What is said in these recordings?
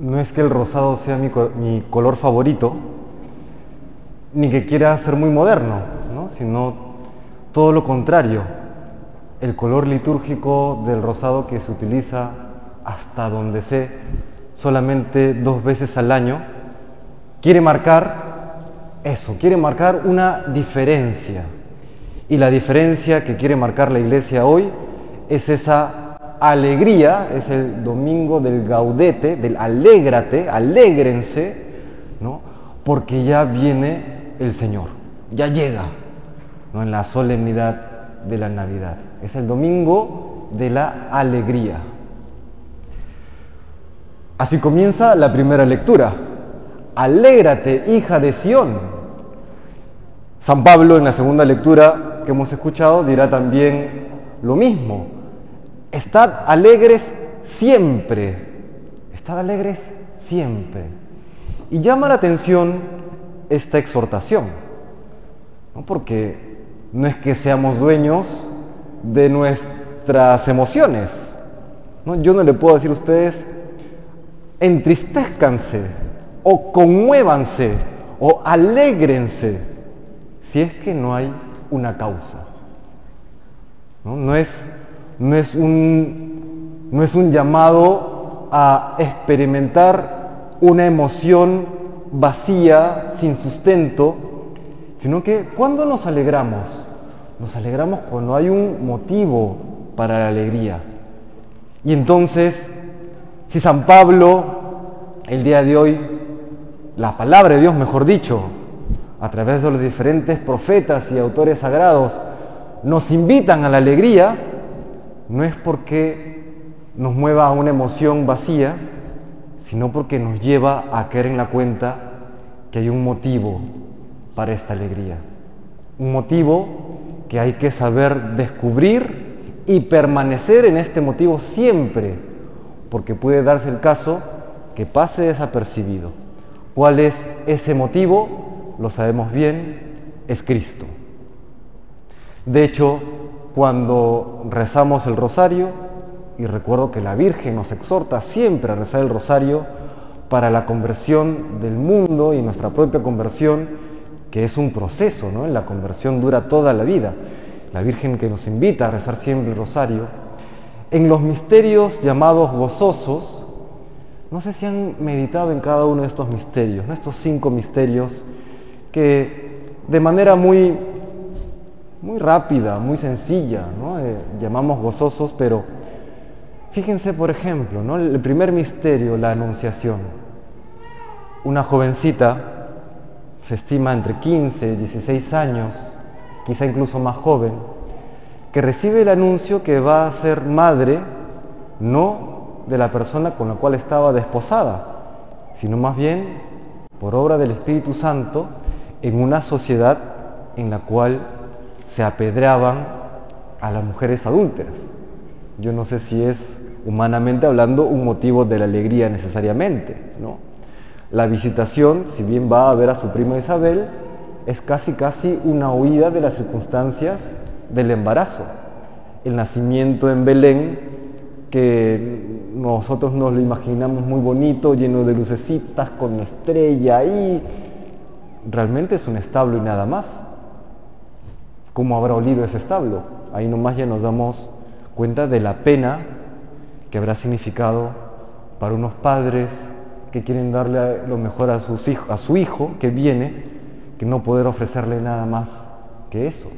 no es que el rosado sea mi, co- mi color favorito, ni que quiera ser muy moderno, ¿no? sino todo lo contrario. El color litúrgico del rosado que se utiliza hasta donde sé solamente dos veces al año, quiere marcar eso, quiere marcar una diferencia. Y la diferencia que quiere marcar la iglesia hoy es esa alegría, es el domingo del gaudete, del alégrate, alégrense, ¿no? Porque ya viene el Señor, ya llega, ¿no? En la solemnidad de la Navidad. Es el domingo de la alegría. Así comienza la primera lectura. Alégrate, hija de Sión. San Pablo en la segunda lectura que hemos escuchado dirá también lo mismo. Estad alegres siempre. Estad alegres siempre. Y llama la atención esta exhortación, ¿no? porque no es que seamos dueños de nuestras emociones. ¿no? Yo no le puedo decir a ustedes, entristezcanse o conmuévanse o alégrense si es que no hay una causa. No, no es, no, es, un, no es un llamado a experimentar una emoción vacía, sin sustento, sino que cuando nos alegramos, nos alegramos cuando hay un motivo para la alegría. Y entonces, si San Pablo, el día de hoy, la palabra de Dios, mejor dicho, a través de los diferentes profetas y autores sagrados, nos invitan a la alegría, no es porque nos mueva a una emoción vacía, sino porque nos lleva a caer en la cuenta que hay un motivo para esta alegría. Un motivo que hay que saber descubrir y permanecer en este motivo siempre, porque puede darse el caso que pase desapercibido. ¿Cuál es ese motivo? Lo sabemos bien, es Cristo. De hecho, cuando rezamos el rosario, y recuerdo que la Virgen nos exhorta siempre a rezar el rosario para la conversión del mundo y nuestra propia conversión, que es un proceso, ¿no? La conversión dura toda la vida. La Virgen que nos invita a rezar siempre el rosario. En los misterios llamados gozosos, no sé si han meditado en cada uno de estos misterios, estos cinco misterios que de manera muy, muy rápida, muy sencilla, ¿no? Eh, llamamos gozosos, pero fíjense por ejemplo, el primer misterio, la anunciación. Una jovencita, se estima entre 15 y 16 años, quizá incluso más joven, que recibe el anuncio que va a ser madre, no de la persona con la cual estaba desposada, sino más bien por obra del Espíritu Santo en una sociedad en la cual se apedreaban a las mujeres adúlteras. Yo no sé si es humanamente hablando un motivo de la alegría necesariamente, ¿no? La visitación, si bien va a ver a su prima Isabel, es casi casi una huida de las circunstancias del embarazo. El nacimiento en Belén, que nosotros nos lo imaginamos muy bonito, lleno de lucecitas, con estrella ahí, realmente es un establo y nada más. ¿Cómo habrá olido ese establo? Ahí nomás ya nos damos cuenta de la pena que habrá significado para unos padres que quieren darle lo mejor a, a su hijo que viene, que no poder ofrecerle nada más que eso.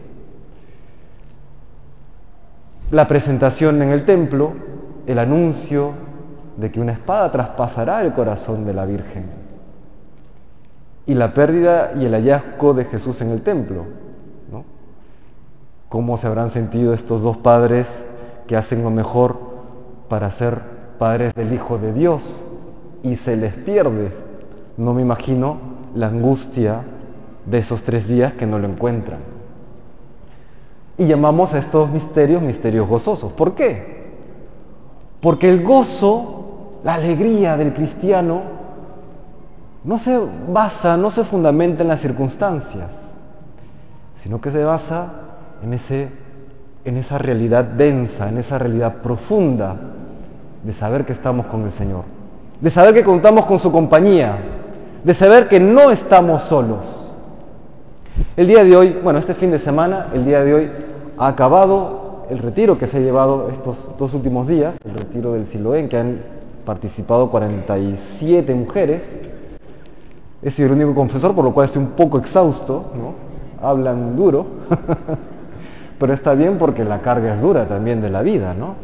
La presentación en el templo, el anuncio de que una espada traspasará el corazón de la Virgen. Y la pérdida y el hallazgo de Jesús en el templo. ¿Cómo se habrán sentido estos dos padres que hacen lo mejor para ser padres del Hijo de Dios y se les pierde? No me imagino la angustia de esos tres días que no lo encuentran. Y llamamos a estos misterios misterios gozosos. ¿Por qué? Porque el gozo, la alegría del cristiano, no se basa, no se fundamenta en las circunstancias, sino que se basa en, esa realidad densa, en esa realidad profunda de saber que estamos con el Señor. de saber que contamos con su compañía, de saber que no estamos solos. El día de hoy, bueno, este fin de semana, el día de hoy ha acabado el retiro que se ha llevado estos dos últimos días, el retiro del Siloé, que han participado 47 mujeres. He sido el único confesor, por lo cual estoy un poco exhausto. Hablan duro, pero está bien porque la carga es dura también de la vida, ¿no?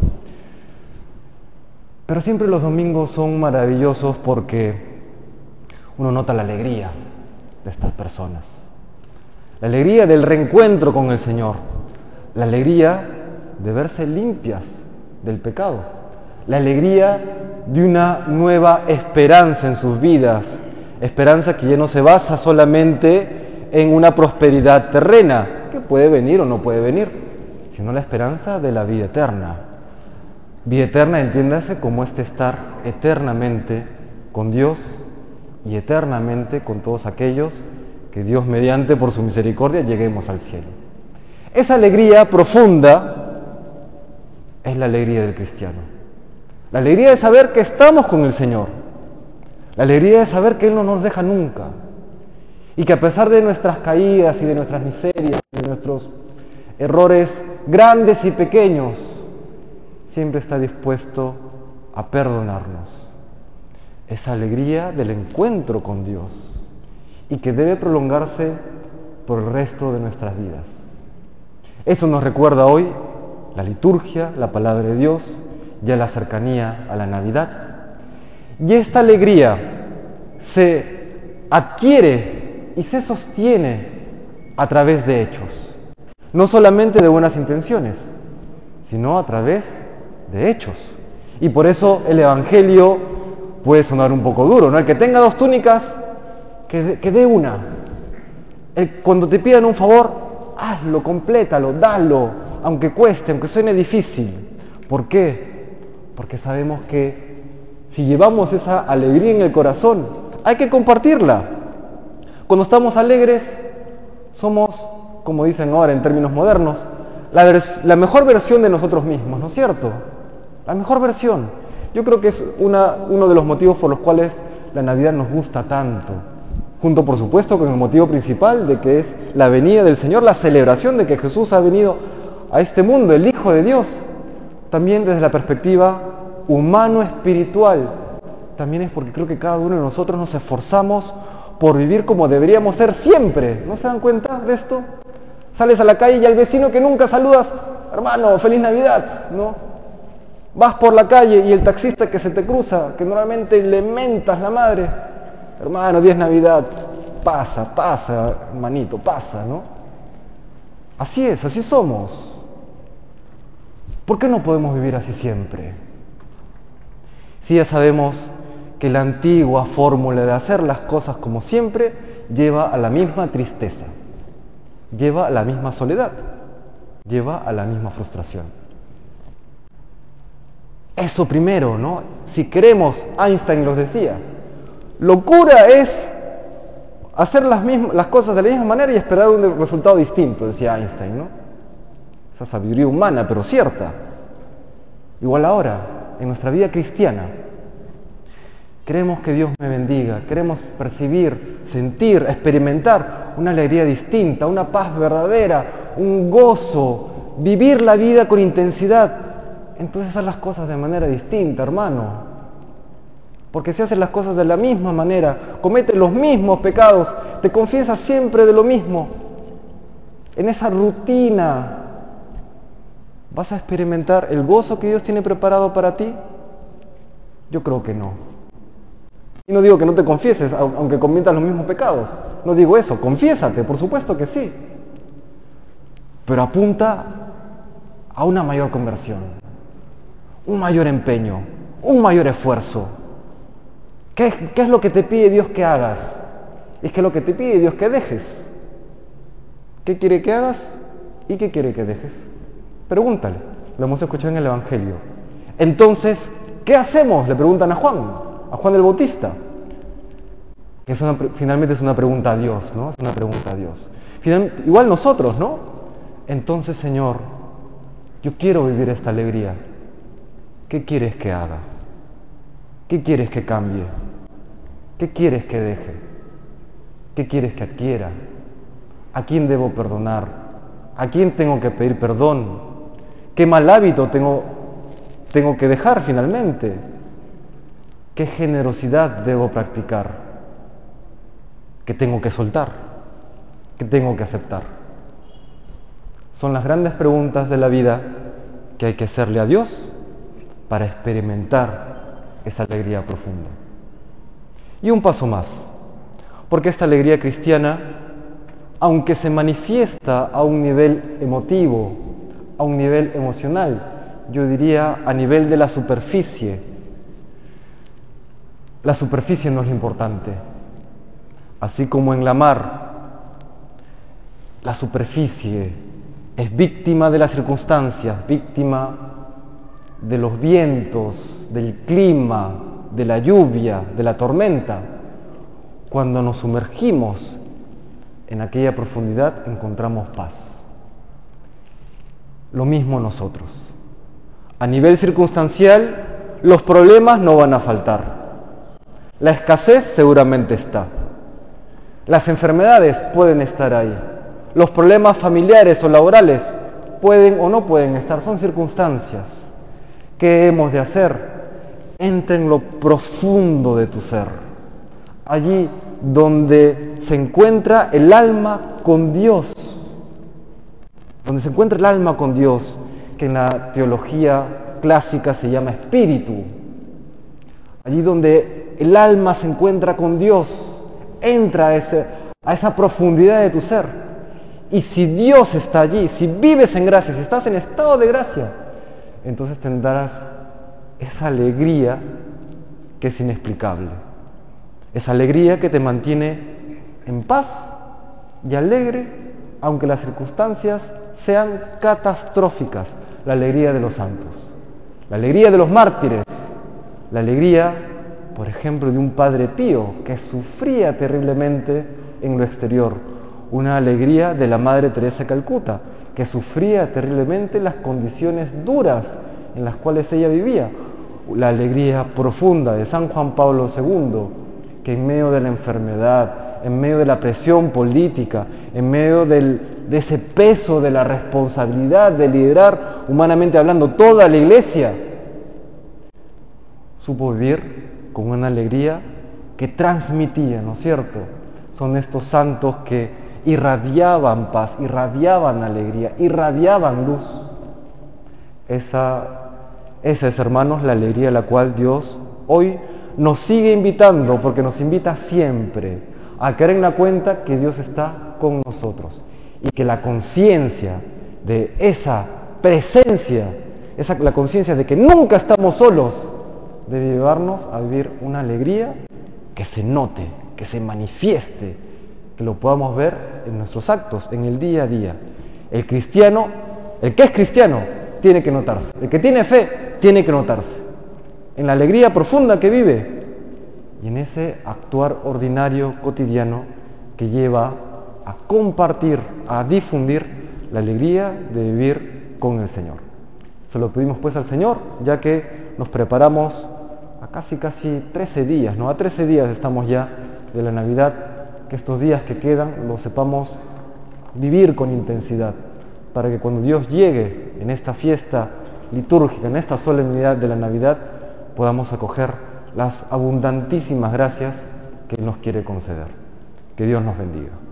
Pero siempre los domingos son maravillosos porque uno nota la alegría de estas personas. La alegría del reencuentro con el Señor. La alegría de verse limpias del pecado. La alegría de una nueva esperanza en sus vidas. Esperanza que ya no se basa solamente en una prosperidad terrena, que puede venir o no puede venir, sino la esperanza de la vida eterna. Vida eterna, entiéndase como este estar eternamente con Dios y eternamente con todos aquellos que Dios mediante por su misericordia lleguemos al cielo. Esa alegría profunda es la alegría del cristiano. La alegría de saber que estamos con el Señor. La alegría de saber que Él no nos deja nunca. Y que a pesar de nuestras caídas y de nuestras miserias, de nuestros errores grandes y pequeños, siempre está dispuesto a perdonarnos. Esa alegría del encuentro con Dios y que debe prolongarse por el resto de nuestras vidas. Eso nos recuerda hoy la liturgia, la palabra de Dios, ya la cercanía a la Navidad. Y esta alegría se adquiere y se sostiene a través de hechos, no solamente de buenas intenciones, sino a través de hechos. Y por eso el Evangelio puede sonar un poco duro, ¿no? El que tenga dos túnicas, que, dé una. Cuando te pidan un favor, hazlo, complétalo, dalo, aunque cueste, aunque suene difícil. ¿Por qué? Porque sabemos que si llevamos esa alegría en el corazón, hay que compartirla. Cuando estamos alegres, somos, como dicen ahora en términos modernos, la, mejor versión de nosotros mismos, ¿no es cierto? la mejor versión. Yo creo que es uno de los motivos por los cuales la Navidad nos gusta tanto, junto por supuesto con el motivo principal de que es la venida del Señor, la celebración de que Jesús ha venido a este mundo, el Hijo de Dios, también desde la perspectiva humano-espiritual, también es porque creo que cada uno de nosotros nos esforzamos por vivir como deberíamos ser siempre. ¿No se dan cuenta de esto? Sales a la calle y al vecino que nunca saludas, hermano, feliz Navidad, ¿no? Vas por la calle y el taxista que se te cruza, que normalmente le mentas la madre, hermano, 10 Navidad, pasa, pasa, hermanito, pasa, ¿no? Así es, así somos. ¿Por qué no podemos vivir así siempre? Si ya sabemos que la antigua fórmula de hacer las cosas como siempre lleva a la misma tristeza, lleva a la misma soledad, lleva a la misma frustración. Eso primero, ¿no? Si queremos, Einstein los decía, locura es hacer las, mismas, las cosas de la misma manera y esperar un resultado distinto, decía Einstein, ¿no? Esa sabiduría humana, pero cierta. Igual ahora, en nuestra vida cristiana, queremos que Dios me bendiga, queremos percibir, sentir, experimentar una alegría distinta, una paz verdadera, un gozo, vivir la vida con intensidad entonces haz las cosas de manera distinta, hermano. Porque si haces las cosas de la misma manera, cometes los mismos pecados, te confiesas siempre de lo mismo, en esa rutina, ¿vas a experimentar el gozo que Dios tiene preparado para ti? Yo creo que no. Y no digo que no te confieses, aunque cometas los mismos pecados. No digo eso, confiésate, por supuesto que sí. Pero apunta a una mayor conversión un mayor empeño, un mayor esfuerzo. ¿Qué, es lo que te pide Dios que hagas? Es que lo que te pide Dios que dejes. ¿Qué quiere que hagas y qué quiere que dejes? Pregúntale, lo hemos escuchado en el Evangelio. Entonces, ¿qué hacemos? Le preguntan a Juan, a Juan el Bautista. Que finalmente es una pregunta a Dios, ¿no? Es una pregunta a Dios. igual nosotros, ¿no? Entonces, Señor, yo quiero vivir esta alegría. ¿Qué quieres que haga? ¿Qué quieres que cambie? ¿Qué quieres que deje? ¿Qué quieres que adquiera? ¿A quién debo perdonar? ¿A quién tengo que pedir perdón? ¿Qué mal hábito tengo, tengo que dejar finalmente? ¿Qué generosidad debo practicar? ¿Qué tengo que soltar? ¿Qué tengo que aceptar? Son las grandes preguntas de la vida que hay que hacerle a Dios para experimentar esa alegría profunda. Y un paso más, porque esta alegría cristiana, aunque se manifiesta a un nivel emotivo, a un nivel emocional, yo diría a nivel de la superficie, la superficie no es lo importante. Así como en la mar, la superficie es víctima de las circunstancias, víctima de los vientos, del clima, de la lluvia, de la tormenta. Cuando nos sumergimos en aquella profundidad encontramos paz. Lo mismo nosotros. A nivel circunstancial, los problemas no van a faltar. La escasez seguramente está. Las enfermedades pueden estar ahí. Los problemas familiares o laborales pueden o no pueden estar. Son circunstancias. ¿Qué hemos de hacer? Entra en lo profundo de tu ser. Allí donde se encuentra el alma con Dios. Donde se encuentra el alma con Dios, que en la teología clásica se llama espíritu. Allí donde el alma se encuentra con Dios, entra a, a esa profundidad de tu ser. Y si Dios está allí, si vives en gracia, si estás en estado de gracia, entonces tendrás esa alegría que es inexplicable. Esa alegría que te mantiene en paz y alegre, aunque las circunstancias sean catastróficas. La alegría de los santos, la alegría de los mártires, la alegría por ejemplo, de un padre pío que sufría terriblemente en lo exterior, una alegría de la Madre Teresa Calcuta, que sufría terriblemente las condiciones duras en las cuales ella vivía, la alegría profunda de San Juan Pablo II, que en medio de la enfermedad, en medio de la presión política, en medio de ese peso de la responsabilidad de liderar, humanamente hablando, toda la iglesia, supo vivir con una alegría que transmitía, ¿no es cierto? Son estos santos que irradiaban paz, irradiaban alegría, irradiaban luz. Esa, esa es, hermanos, la alegría a la cual Dios hoy nos sigue invitando, porque nos invita siempre a caer en la cuenta que Dios está con nosotros y que la conciencia de esa presencia, esa, la conciencia de que nunca estamos solos, debe llevarnos a vivir una alegría que se note, que se manifieste, que lo podamos ver en nuestros actos, en el día a día. El cristiano, el que es cristiano, tiene que notarse. El que tiene fe, tiene que notarse. En la alegría profunda que vive y en ese actuar ordinario, cotidiano, que lleva a compartir, a difundir la alegría de vivir con el Señor. Se lo pedimos pues al Señor, ya que nos preparamos casi, casi 13 días, ¿no? A 13 días estamos ya de la Navidad, que estos días que quedan los sepamos vivir con intensidad, para que cuando Dios llegue en esta fiesta litúrgica, en esta solemnidad de la Navidad, podamos acoger las abundantísimas gracias que nos quiere conceder. Que Dios nos bendiga.